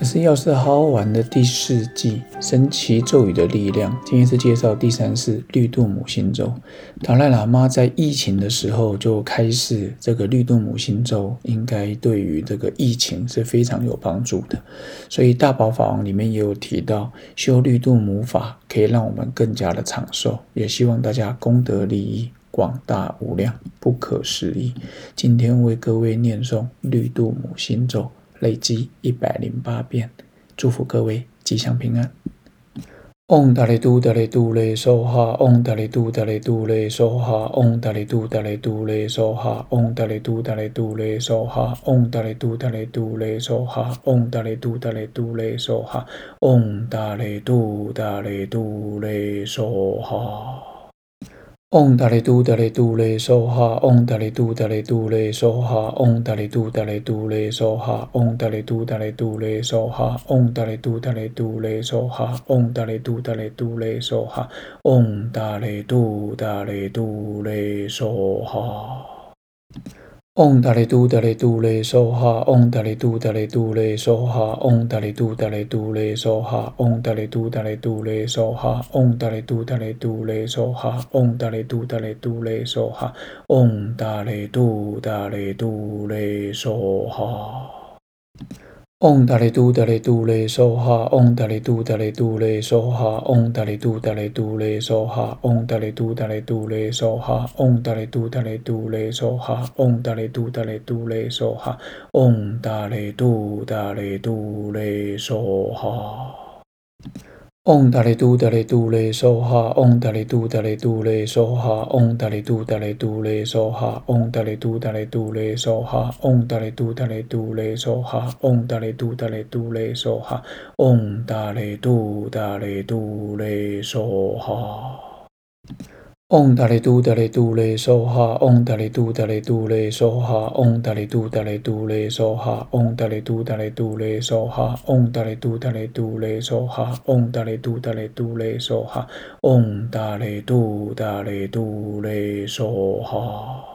这是药师好好玩的第四季神奇咒语的力量。今天是介绍第三式绿度母心咒。达赖喇嘛在疫情的时候就开始这个绿度母心咒，应该对于这个疫情是非常有帮助的。所以大宝法王里面也有提到，修绿度母法可以让我们更加的长寿。也希望大家功德利益广大无量，不可思议。今天为各位念诵绿度母心咒。累积一百零八遍，祝福各位吉祥平安。嗡达利嘟达利嘟嘞梭哈，嗡达利嘟达利嘟嘞梭哈，嗡达利嘟达利嘟嘞梭哈，嗡达利嘟达利嘟嘞梭哈，嗡达利嘟达利嘟嘞梭哈，嗡达利嘟达利嘟嘞梭哈，嗡达利嘟达利嘟嘞梭哈。嗡达利嘟达利嘟嘞梭哈，嗡达利嘟达利嘟嘞梭哈，嗡达利嘟达利嘟嘞梭哈，嗡达利嘟达利嘟嘞梭哈，嗡达利嘟达利嘟嘞梭哈，嗡达利嘟达利嘟嘞梭哈，嗡达利嘟达利嘟嘞梭哈。嗡达利嘟达利嘟嘞梭哈，嗡达利嘟达利嘟嘞梭哈，嗡达利嘟达利嘟嘞梭哈，嗡达利嘟达利嘟嘞梭哈，嗡达利嘟达利嘟嘞梭哈，嗡达利嘟达利嘟嘞梭哈，嗡达利嘟达利嘟嘞梭哈。 嗡达利嘟达利嘟嘞梭哈，嗡达利嘟达利嘟嘞梭哈，嗡达利嘟达利嘟嘞梭哈，嗡达利嘟达利嘟嘞梭哈，嗡达利嘟达利嘟嘞梭哈，嗡达利嘟达利嘟嘞梭哈，嗡达利嘟达利嘟嘞梭哈。嗡达利嘟达利嘟嘞梭哈，嗡达利嘟达利嘟嘞梭哈，嗡达利嘟达利嘟嘞梭哈，嗡达利嘟达利嘟嘞梭哈，嗡达利嘟达利嘟嘞梭哈，嗡达利嘟达利嘟嘞梭哈，嗡达利嘟达利嘟嘞梭哈。 嗡达利嘟达利嘟嘞梭哈，嗡达利嘟达利嘟嘞梭哈，嗡达利嘟达利嘟嘞梭哈，嗡达利嘟达利嘟嘞梭哈，嗡达利嘟达利嘟嘞梭哈，嗡达利嘟达利嘟嘞梭哈，嗡达利嘟达利嘟嘞梭哈。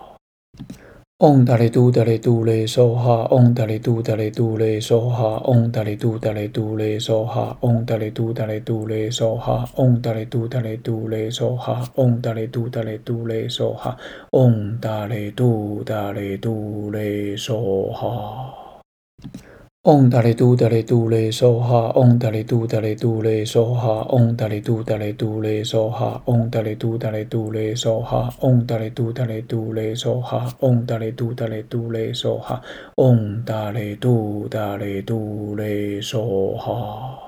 嗡达利嘟达利嘟嘞梭哈，嗡达利嘟达利嘟嘞梭哈，嗡达利嘟达利嘟嘞梭哈，嗡达利嘟达利嘟嘞梭哈，嗡达利嘟达利嘟嘞梭哈，嗡达利嘟达利嘟嘞梭哈，嗡达利嘟达利嘟嘞梭哈。嗡达利嘟达利嘟嘞梭哈，嗡达利嘟达利嘟嘞梭哈，嗡达利嘟达利嘟嘞梭哈，嗡达利嘟达利嘟嘞梭哈，嗡达利嘟达利嘟嘞梭哈，嗡达利嘟达利嘟嘞梭哈，嗡达利嘟达利嘟嘞梭哈。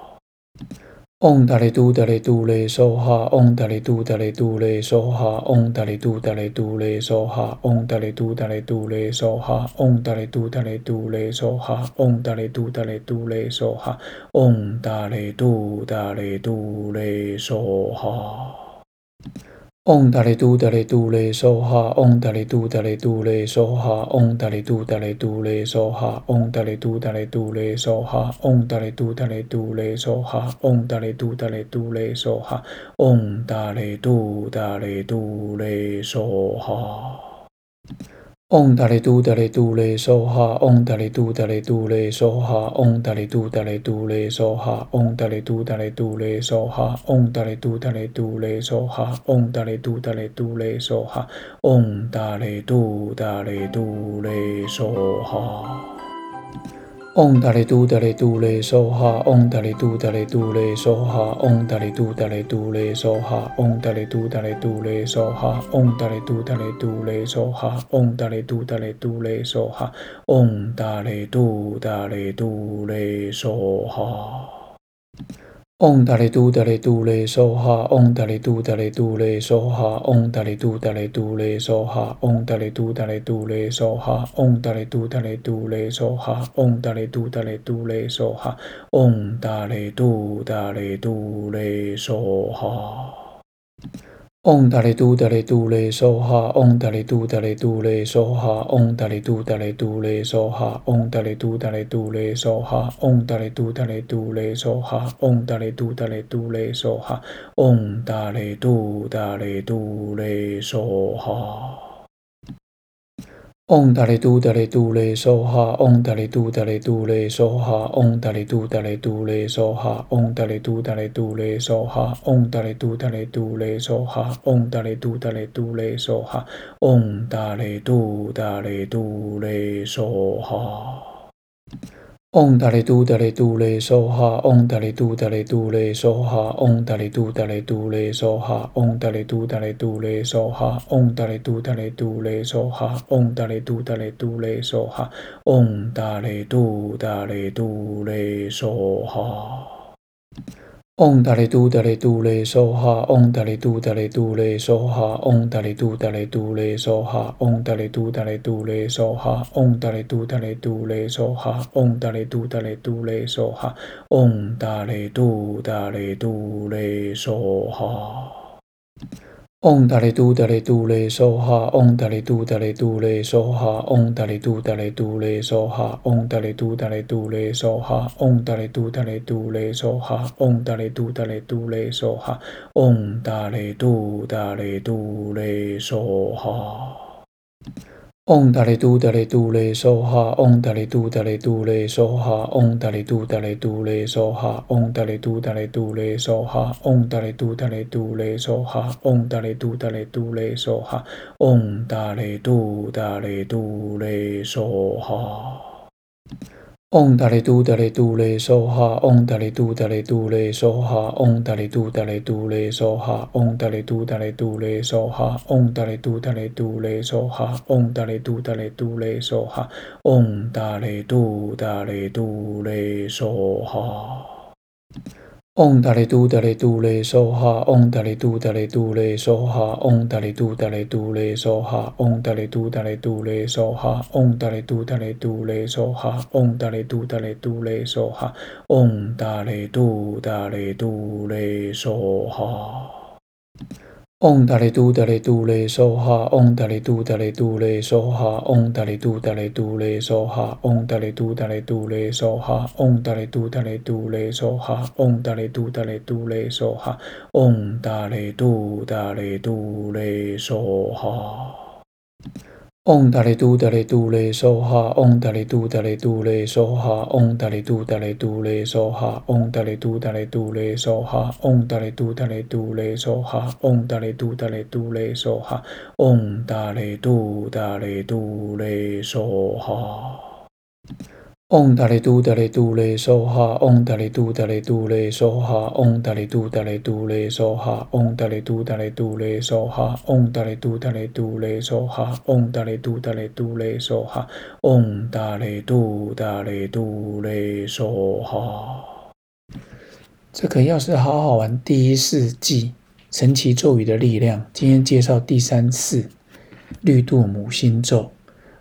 嗡达利嘟达利嘟嘞梭哈，嗡达利嘟达利嘟嘞梭哈，嗡达利嘟达利嘟嘞梭哈，嗡达利嘟达利嘟嘞梭哈，嗡达利嘟达利嘟嘞梭哈，嗡达利嘟达利嘟嘞梭哈，嗡达利嘟达利嘟嘞梭哈。嗡达利嘟达利嘟嘞梭哈，嗡达利嘟达利嘟嘞梭哈，嗡达利嘟达利嘟嘞梭哈，嗡达利嘟达利嘟嘞梭哈，嗡达利嘟达利嘟嘞梭哈，嗡达利嘟达利嘟嘞梭哈，嗡达利嘟达利嘟嘞梭哈。嗡达利嘟达利嘟嘞梭哈，嗡达利嘟达利嘟嘞梭哈，嗡达利嘟达利嘟嘞梭哈，嗡达利嘟达利嘟嘞梭哈，嗡达利嘟达利嘟嘞梭哈，嗡达利嘟达利嘟嘞梭哈，嗡达利嘟达利嘟嘞梭哈。嗡达利嘟达利嘟嘞梭哈，嗡达利嘟达利嘟嘞梭哈，嗡达利嘟达利嘟嘞梭哈，嗡达利嘟达利嘟嘞梭哈，嗡达利嘟达利嘟嘞梭哈，嗡达利嘟达利嘟嘞梭哈，嗡达利嘟达利嘟嘞梭哈。 嗡达利嘟达利嘟嘞梭哈，嗡达利嘟达利嘟嘞梭哈，嗡达利嘟达利嘟嘞梭哈，嗡达利嘟达利嘟嘞梭哈，嗡达利嘟达利嘟嘞梭哈，嗡达利嘟达利嘟嘞梭哈，嗡达利嘟达利嘟嘞梭哈。嗡达利嘟达利嘟嘞梭哈，嗡达利嘟达利嘟嘞梭哈，嗡达利嘟达利嘟嘞梭哈，嗡达利嘟达利嘟嘞梭哈，嗡达利嘟达利嘟嘞梭哈，嗡达利嘟达利嘟嘞梭哈，嗡达利嘟达利嘟嘞梭哈。嗡达利嘟达利嘟嘞梭哈，嗡达利嘟达利嘟嘞梭哈，嗡达利嘟达利嘟嘞梭哈，嗡达利嘟达利嘟嘞梭哈，嗡达利嘟达利嘟嘞梭哈，嗡达利嘟达利嘟嘞梭哈，嗡达利嘟达利嘟嘞梭哈。嗡达利嘟达利嘟嘞梭哈，嗡达利嘟达利嘟嘞梭哈，嗡达利嘟达利嘟嘞梭哈，嗡达利嘟达利嘟嘞梭哈，嗡达利嘟达利嘟嘞梭哈，嗡达利嘟达利嘟嘞梭哈，嗡达利嘟达利嘟嘞梭哈。 嗡达利嘟达利嘟嘞梭哈，嗡达利嘟达利嘟嘞梭哈，嗡达利嘟达利嘟嘞梭哈，嗡达利嘟达利嘟嘞梭哈，嗡达利嘟达利嘟嘞梭哈，嗡达利嘟达利嘟嘞梭哈，嗡达利嘟达利嘟嘞梭哈。嗡达利嘟达利嘟嘞梭哈，嗡达利嘟达利嘟嘞梭哈，嗡达利嘟达利嘟嘞梭哈，嗡达利嘟达利嘟嘞梭哈，嗡达利嘟达利嘟嘞梭哈，嗡达利嘟达利嘟嘞梭哈，嗡达利嘟达利嘟嘞梭哈。嗡达利嘟达利嘟嘞梭哈，嗡达利嘟达利嘟嘞梭哈，嗡达利嘟达利嘟嘞梭哈，嗡达利嘟达利嘟嘞梭哈，嗡达利嘟达利嘟嘞梭哈，嗡达利嘟达利嘟嘞梭哈，嗡达利嘟达利嘟嘞梭哈。嗡达利嘟达利嘟嘞梭哈，嗡达利嘟达利嘟嘞梭哈，嗡达利嘟达利嘟嘞梭哈，嗡达利嘟达利嘟嘞梭哈，嗡达利嘟达利嘟嘞梭哈，嗡达利嘟达利嘟嘞梭哈，嗡达利嘟达利嘟嘞梭哈。嗡达利嘟达利嘟嘞梭哈，嗡达利嘟达利嘟嘞梭哈，嗡达利嘟达利嘟嘞梭哈，嗡达利嘟达利嘟嘞梭哈，嗡达利嘟达利嘟嘞梭哈，嗡达利嘟达利嘟嘞梭哈，嗡达利嘟达利嘟嘞梭哈。 嗡达利嘟达利嘟嘞梭哈，嗡达利嘟达利嘟嘞梭哈，嗡达利嘟达利嘟嘞梭哈，嗡达利嘟达利嘟嘞梭哈，嗡达利嘟达利嘟嘞梭哈，嗡达利嘟达利嘟嘞梭哈，嗡达利嘟达利嘟嘞梭哈。嗡达利嘟达利嘟嘞梭哈，嗡达利嘟达利嘟嘞梭哈，嗡达利嘟达利嘟嘞梭哈，嗡达利嘟达利嘟嘞梭哈，嗡达利嘟达利嘟嘞梭哈，嗡达利嘟达利嘟嘞梭哈，嗡达利嘟达利嘟嘞梭哈。 嗡达利嘟达利嘟嘞梭哈，嗡达利嘟达利嘟嘞梭哈，嗡达利嘟达利嘟嘞梭哈，嗡达利嘟达利嘟嘞梭哈，嗡达利嘟达利嘟嘞梭哈，嗡达利嘟达利嘟嘞梭哈，嗡达利嘟达利嘟嘞梭哈。这个要是好好玩第一世纪神奇咒语的力量，今天介绍第三次绿度母心咒。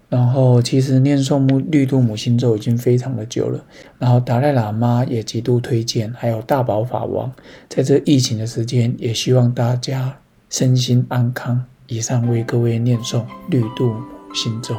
然后，其实念诵木绿度母心咒已经非常的久了。然后达赖喇嘛也极度推荐，还有大宝法王，在这疫情的时间，也希望大家身心安康。以上为各位念诵绿度母心咒。